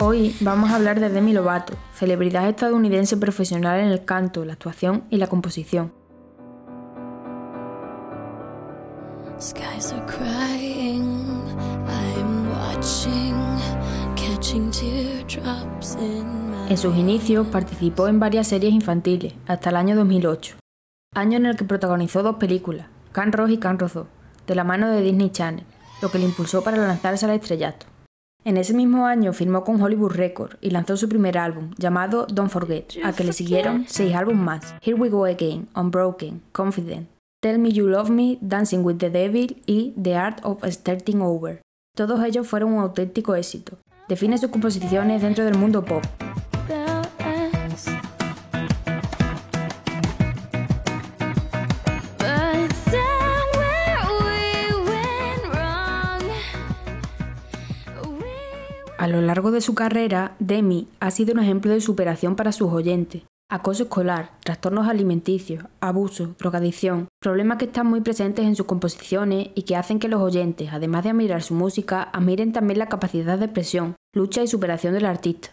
Hoy vamos a hablar de Demi Lovato, celebridad estadounidense profesional en el canto, la actuación y la composición. En sus inicios participó en varias series infantiles, hasta el año 2008, año en el que protagonizó dos películas, Can Ross y Can Rosso, de la mano de Disney Channel, lo que le impulsó para lanzarse al estrellato. En ese mismo año firmó con Hollywood Records y lanzó su primer álbum, llamado Don't Forget, a que le siguieron seis álbumes más, Here We Go Again, Unbroken, Confident, Tell Me You Love Me, Dancing with the Devil y The Art of Starting Over. Todos ellos fueron un auténtico éxito. Define sus composiciones dentro del mundo pop, A lo largo de su carrera, Demi ha sido un ejemplo de superación para sus oyentes. Acoso escolar, trastornos alimenticios, abuso, drogadicción, problemas que están muy presentes en sus composiciones y que hacen que los oyentes, además de admirar su música, admiren también la capacidad de expresión, lucha y superación del artista.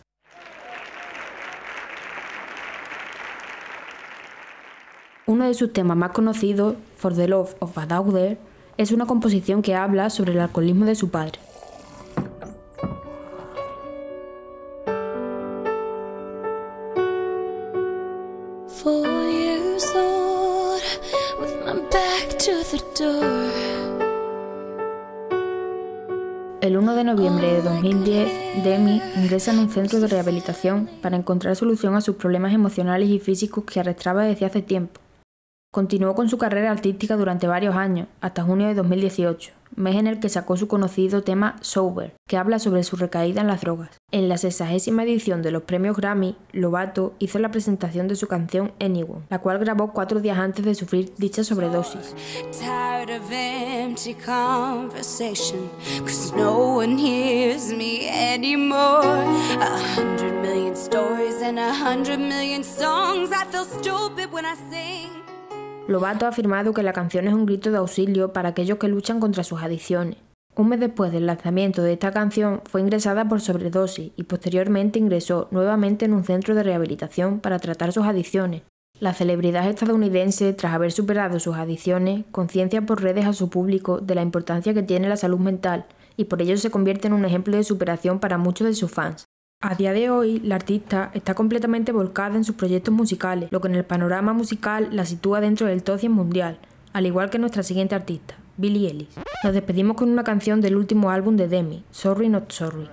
Uno de sus temas más conocidos, For the Love of a Daughter, es una composición que habla sobre el alcoholismo de su padre. El 1 de noviembre de 2010, Demi ingresa en un centro de rehabilitación para encontrar solución a sus problemas emocionales y físicos que arrastraba desde hace tiempo. Continuó con su carrera artística durante varios años, hasta junio de 2018, mes en el que sacó su conocido tema Sober, que habla sobre su recaída en las drogas. En la sexagésima edición de los premios Grammy, Lovato hizo la presentación de su canción Anyone, la cual grabó cuatro días antes de sufrir dicha sobredosis. Lobato ha afirmado que la canción es un grito de auxilio para aquellos que luchan contra sus adicciones. Un mes después del lanzamiento de esta canción fue ingresada por sobredosis y posteriormente ingresó nuevamente en un centro de rehabilitación para tratar sus adicciones. La celebridad estadounidense, tras haber superado sus adicciones, conciencia por redes a su público de la importancia que tiene la salud mental y por ello se convierte en un ejemplo de superación para muchos de sus fans. A día de hoy, la artista está completamente volcada en sus proyectos musicales, lo que en el panorama musical la sitúa dentro del top 100 mundial, al igual que nuestra siguiente artista, Billie Ellis. Nos despedimos con una canción del último álbum de Demi, Sorry Not Sorry.